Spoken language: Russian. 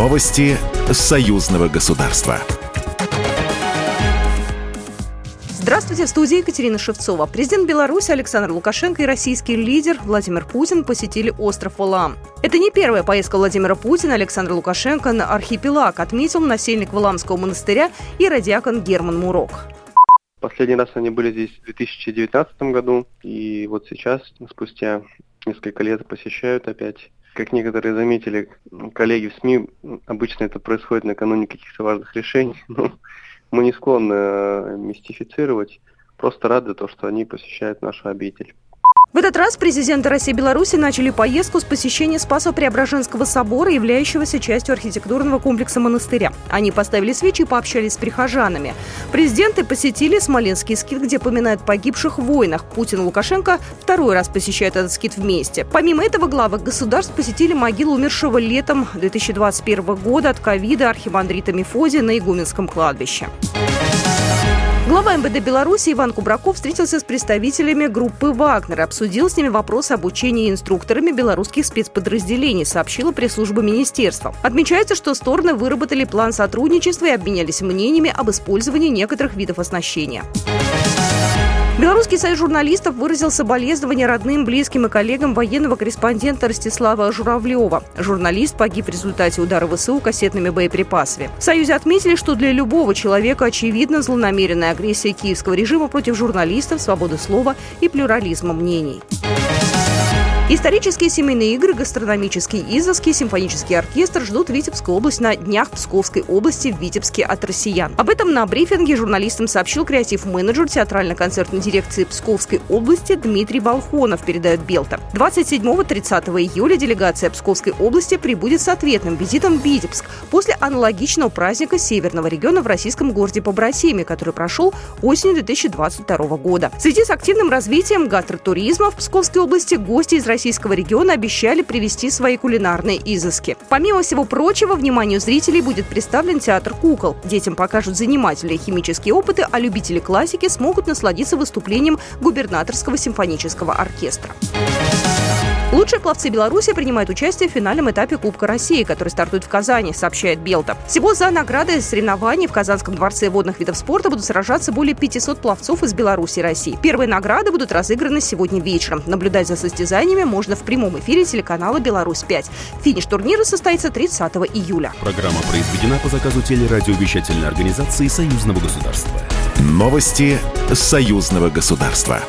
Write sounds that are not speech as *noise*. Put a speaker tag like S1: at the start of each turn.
S1: Новости союзного государства.
S2: Здравствуйте, в студии Екатерина Шевцова. Президент Беларуси Александр Лукашенко и российский лидер Владимир Путин посетили остров Валаам. Это не первая поездка Владимира Путина Александра Лукашенко на архипелаг, отметил насельник Валамского монастыря и радиакон Герман Мурок.
S3: Последний раз они были здесь в 2019 году, и вот сейчас, спустя несколько лет, посещают опять как некоторые заметили, коллеги в СМИ, обычно это происходит накануне каких-то важных решений, *laughs* но мы не склонны э, мистифицировать, просто рады то, что они посещают нашу обитель.
S2: В этот раз президенты России и Беларуси начали поездку с посещения Спасо-Преображенского собора, являющегося частью архитектурного комплекса монастыря. Они поставили свечи и пообщались с прихожанами. Президенты посетили Смоленский скит, где поминают погибших в войнах. Путин и Лукашенко второй раз посещают этот скит вместе. Помимо этого, главы государств посетили могилу умершего летом 2021 года от ковида архимандрита Мефодия на Игуменском кладбище. Глава МВД Беларуси Иван Кубраков встретился с представителями группы «Вагнер», обсудил с ними вопрос обучения инструкторами белорусских спецподразделений, сообщила пресс-служба министерства. Отмечается, что стороны выработали план сотрудничества и обменялись мнениями об использовании некоторых видов оснащения. Белорусский союз журналистов выразил соболезнования родным, близким и коллегам военного корреспондента Ростислава Журавлева. Журналист погиб в результате удара ВСУ кассетными боеприпасами. В Союзе отметили, что для любого человека очевидна злонамеренная агрессия киевского режима против журналистов, свободы слова и плюрализма мнений. Исторические семейные игры, гастрономические изыски, симфонический оркестр ждут Витебскую область на днях Псковской области в Витебске от россиян. Об этом на брифинге журналистам сообщил креатив-менеджер театрально-концертной дирекции Псковской области Дмитрий Балхонов, передает Белта. 27-30 июля делегация Псковской области прибудет с ответным визитом в Витебск после аналогичного праздника Северного региона в российском городе Побратиме, который прошел осенью 2022 года. В связи с активным развитием гастротуризма в Псковской области гости из России российского региона обещали привести свои кулинарные изыски. Помимо всего прочего, вниманию зрителей будет представлен театр кукол. Детям покажут занимательные химические опыты, а любители классики смогут насладиться выступлением губернаторского симфонического оркестра. Лучшие пловцы Беларуси принимают участие в финальном этапе Кубка России, который стартует в Казани, сообщает Белта. Всего за награды соревнований в Казанском дворце водных видов спорта будут сражаться более 500 пловцов из Беларуси и России. Первые награды будут разыграны сегодня вечером. Наблюдать за состязаниями можно в прямом эфире телеканала «Беларусь-5». Финиш турнира состоится 30 июля.
S1: Программа произведена по заказу телерадиовещательной организации Союзного государства. Новости Союзного государства.